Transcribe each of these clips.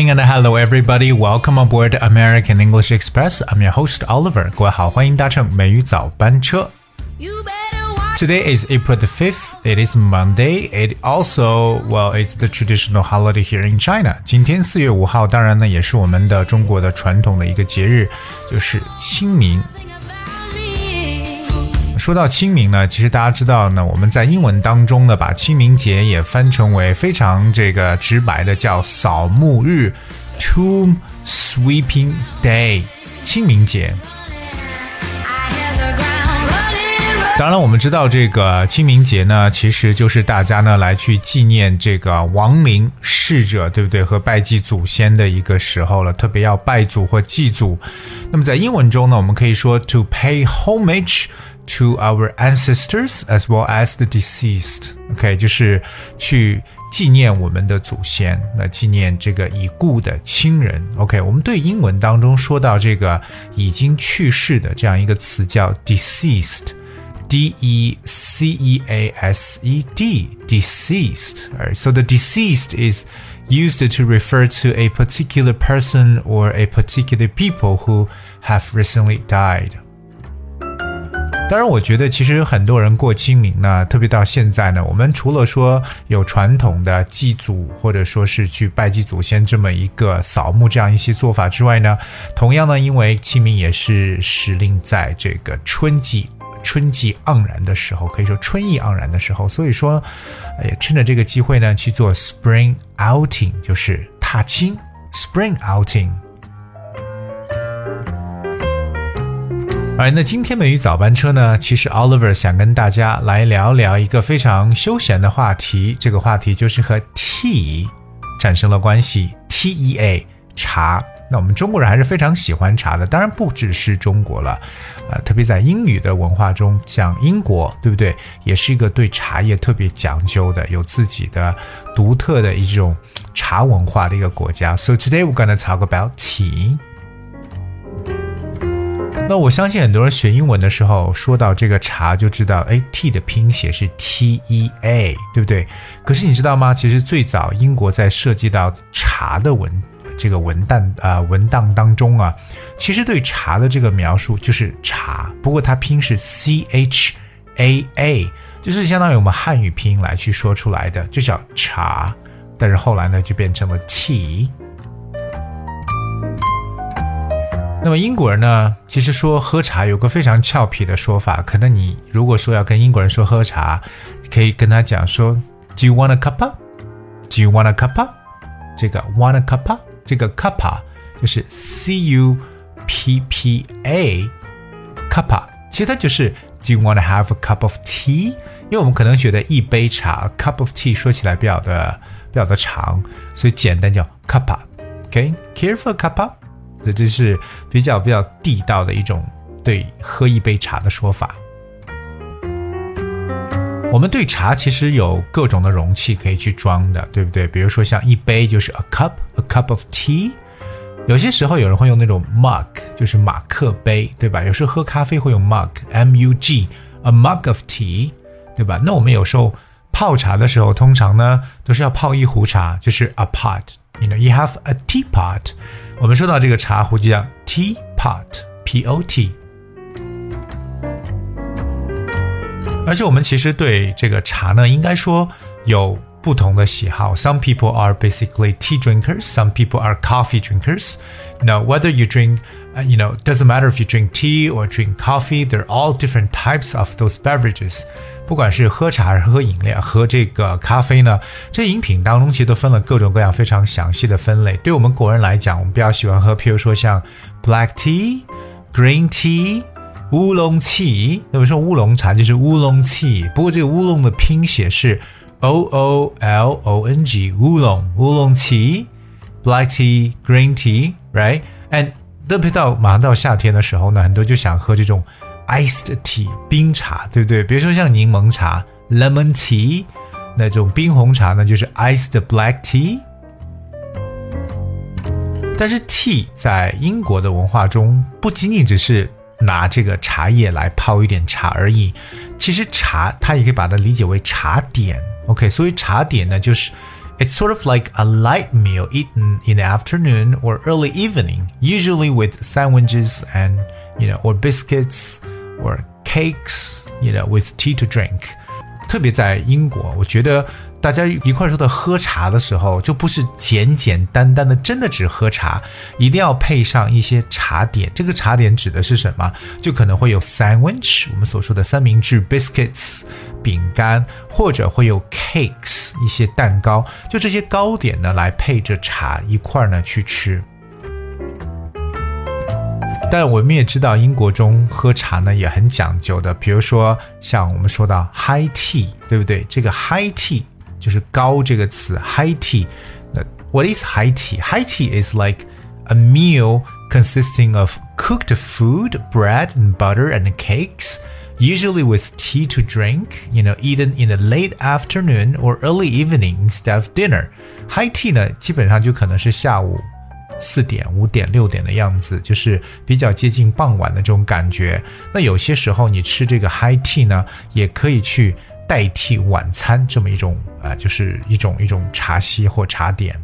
morning and hello everybody. Welcome aboard American English Express. I'm your host Oliver. 各位好，欢迎搭乘美语早班车。Today is April the 5th. It is Monday. It also, well, it's the traditional holiday here in China. 今天四月五号，当然呢，也是我们的中国的传统的一个节日，就是清明。 说到清明呢，其实大家知道呢，我们在英文当中呢，把清明节也翻成为非常这个直白的叫扫墓日 （Tomb Sweeping Day），清明节。当然，我们知道这个清明节呢，其实就是大家呢来去纪念这个亡灵逝者，对不对？和拜祭祖先的一个时候了，特别要拜祖或祭祖。那么在英文中呢，我们可以说 to pay homage。to our ancestors as well as the deceased. OK，就是去纪念我们的祖先，那纪念这个已故的亲人。OK，我们对英文当中说到这个已经去世的这样一个词叫 deceased。D E C E A S E D, deceased. Right? So the deceased is used to refer to a particular person or a particular people who have recently died. 当然，我觉得其实很多人过清明呢，特别到现在呢，我们除了说有传统的祭祖或者说是去拜祭祖先这么一个扫墓这样一些做法之外呢，同样呢，因为清明也是时令在这个春季春季盎然的时候，可以说春意盎然的时候，所以说，也趁着这个机会呢去做 spring outing，就是踏青 spring outing。哎，那今天美语早班车呢？其实 Oliver 想跟大家来聊聊一个非常休闲的话题，这个话题就是和 tea 产生了关系，T E A 茶。那我们中国人还是非常喜欢茶的，当然不只是中国了，呃，特别在英语的文化中，像英国，对不对？也是一个对茶叶特别讲究的，有自己的独特的一种茶文化的一个国家。So today we're gonna talk about tea. 那我相信很多人学英文的时候，说到这个茶就知道，哎，T 的拼写是 T E A，对不对？可是你知道吗？其实最早英国在涉及到茶的文这个文档啊文档当中啊，其实对茶的这个描述就是茶，不过它拼是 C H A A，就是相当于我们汉语拼音来去说出来的，就叫茶。但是后来呢，就变成了 Tea。那么英国人呢，其实说喝茶有个非常俏皮的说法。可能你如果说要跟英国人说喝茶，可以跟他讲说，Do you want a cuppa? Do you want a cuppa? 这个 want a cuppa 这个 cuppa 就是 C U P P A cuppa，其实它就是 Do you want to have a cup of tea？因为我们可能觉得一杯茶 cup of tea 说起来比较的比较的长，所以简单叫 cuppa。Okay，care for a cuppa？这这是比较比较地道的一种对喝一杯茶的说法。我们对茶其实有各种的容器可以去装的，对不对？比如说像一杯就是 a cup，a cup of tea。有些时候有人会用那种 mug，就是马克杯，对吧？有时候喝咖啡会用 mug，m u g，a mug of tea，对吧？那我们有时候泡茶的时候，通常呢都是要泡一壶茶，就是 a pot。You know, you have a teapot。我们说到这个茶壶就叫 teapot，p o t。而且我们其实对这个茶呢，应该说有不同的喜好。Some people are basically tea drinkers. Some people are coffee drinkers. Now, whether you drink, uh, you know, doesn't matter if you drink tea or drink coffee. They're all different types of those beverages. 不管是喝茶还是喝饮料，喝这个咖啡呢，这饮品当中其实都分了各种各样非常详细的分类。对我们国人来讲，我们比较喜欢喝，譬如说像 black tea、green tea、乌龙 tea。那么说乌龙茶就是乌龙 tea，不过这个乌龙的拼写是 o o l o n g，乌龙乌龙 tea、black tea、green tea，right？And 特别到马上到夏天的时候呢，很多就想喝这种。iced tea 冰茶，对不对？比如说像柠檬茶 lemon tea，那种冰红茶呢就是 iced black tea。但是 tea 在英国的文化中不仅仅只是拿这个茶叶来泡一点茶而已，其实茶它也可以把它理解为茶点。OK，所以茶点呢就是 It's sort of like a light meal eaten in the afternoon or early evening, usually with sandwiches and, you know, or biscuits or cakes, you know, with tea to drink. 特别在英国，我觉得大家一块儿说的喝茶的时候，就不是简简单单的真的只喝茶，一定要配上一些茶点。这个茶点指的是什么？就可能会有 sandwich，我们所说的三明治 biscuits，饼干，或者会有 cakes，一些蛋糕。就这些糕点呢，来配着茶一块儿呢去吃。但我们也知道，英国中喝茶呢也很讲究的，比如说像我们说到 high tea，对不对？这个 high tea 就是高这个词 high tea。那 what is high tea？High tea is like a meal consisting of cooked food, bread and butter and cakes. Usually with tea to drink, you know, eaten in the late afternoon or early evening instead of dinner. High tea 呢，基本上就可能是下午 四点、五点、六点的样子，就是比较接近傍晚的这种感觉。那有些时候你吃这个 high tea 呢，也可以去代替晚餐这么一种啊，就是一种一种茶歇或茶点。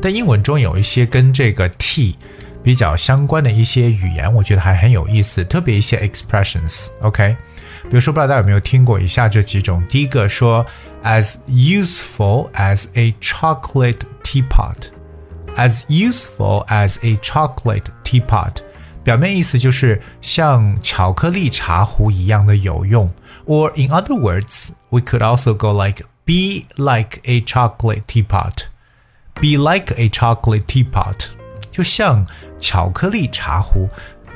但英文中有一些跟这个 tea 比较相关的一些语言，我觉得还很有意思，特别一些 expressions。OK，比如说不知道大家有没有听过以下这几种？第一个说 as useful as a chocolate teapot。as useful as a chocolate teapot，表面意思就是像巧克力茶壶一样的有用。Or in other words, we could also go like be like a chocolate teapot. Be like a chocolate teapot，就像巧克力茶壶。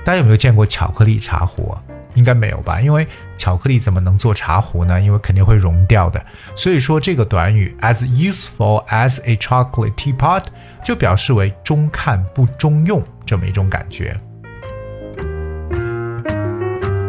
大家有没有见过巧克力茶壶？ 应该没有吧？因为巧克力怎么能做茶壶呢？因为肯定会融掉的。所以说这个短语 as useful as a chocolate teapot 就表示为中看不中用这么一种感觉。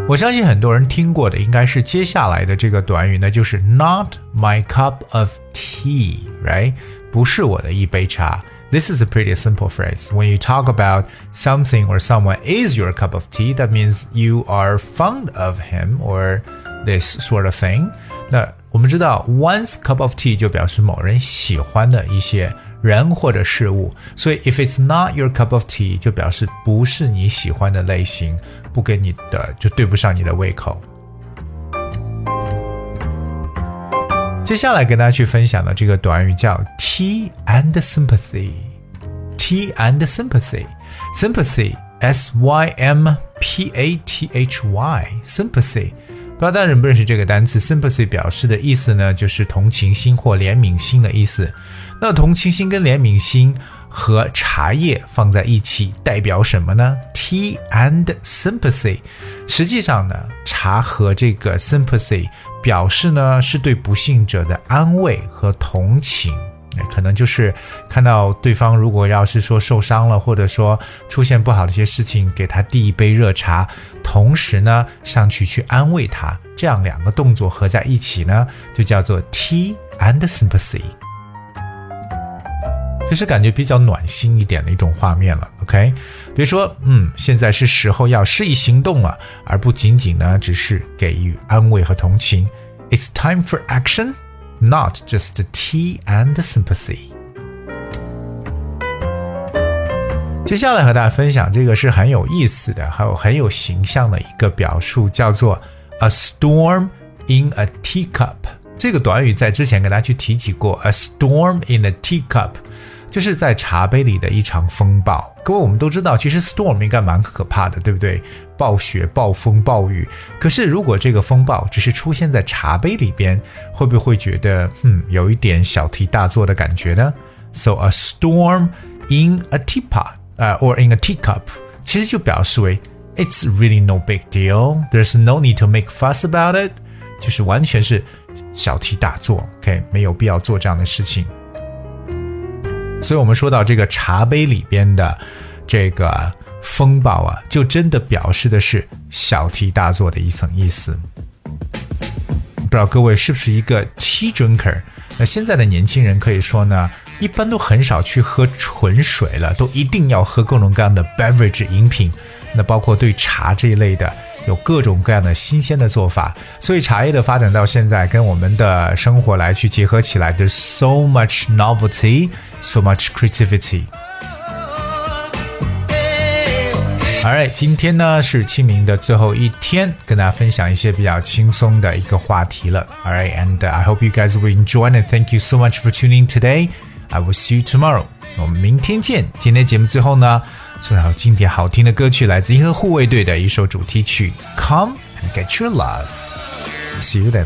我相信很多人听过的应该是接下来的这个短语呢，就是 not my cup of tea，right？不是我的一杯茶。This is a pretty simple phrase. When you talk about something or someone is your cup of tea, that means you are fond of him or this sort of thing. 那我们知道，one's cup of tea 就表示某人喜欢的一些人或者事物，所以 if it's not your cup of tea 就表示不是你喜欢的类型，不给你的就对不上你的胃口。 接下来跟大家去分享的这个短语叫 tea and sympathy。tea and sympathy。sympathy s y m p a t h y sympathy。不知道大家认不认识这个单词？sympathy 表示的意思呢，就是同情心或怜悯心的意思。那同情心跟怜悯心和茶叶放在一起，代表什么呢？Tea and sympathy。实际上呢，茶和这个 sympathy。表示呢是对不幸者的安慰和同情，可能就是看到对方如果要是说受伤了，或者说出现不好的一些事情，给他递一杯热茶，同时呢上去去安慰他，这样两个动作合在一起呢，就叫做 tea and sympathy。就是感觉比较暖心一点的一种画面了，OK？比如说，嗯，现在是时候要施以行动了，而不仅仅呢只是给予安慰和同情。It's time for action, not just tea and sympathy。接下来和大家分享这个是很有意思的，还有很有形象的一个表述，叫做 a storm in a teacup。这个短语在之前给大家去提起过，a storm in a teacup。就是在茶杯里的一场风暴。各位，我们都知道，其实 storm 应该蛮可怕的，对不对？暴雪、暴风、暴雨。可是，如果这个风暴只是出现在茶杯里边，会不会觉得，嗯，有一点小题大做的感觉呢？So a storm in a teapot，呃，or in a teacup，其实就表示为 it's really no big deal，there's no need to make fuss about it，就是完全是小题大做，OK，没有必要做这样的事情。所以，我们说到这个茶杯里边的这个风暴啊，就真的表示的是小题大做的一层意思。不知道各位是不是一个 tea drinker？那现在的年轻人可以说呢一般都很少去喝纯水了，都一定要喝各种各样的 beverage 饮品。那包括对茶这一类的，有各种各样的新鲜的做法。所以茶叶的发展到现在，跟我们的生活来去结合起来，there's so much novelty, so much creativity。All right，今天呢是清明的最后一天，跟大家分享一些比较轻松的一个话题了。All right, and、I hope you guys will enjoy and thank you so much for tuning today. I will see you tomorrow。我们明天见。今天的节目最后呢，送上经典好听的歌曲，来自《银河护卫队》的一首主题曲《Come and Get Your Love》。See you then。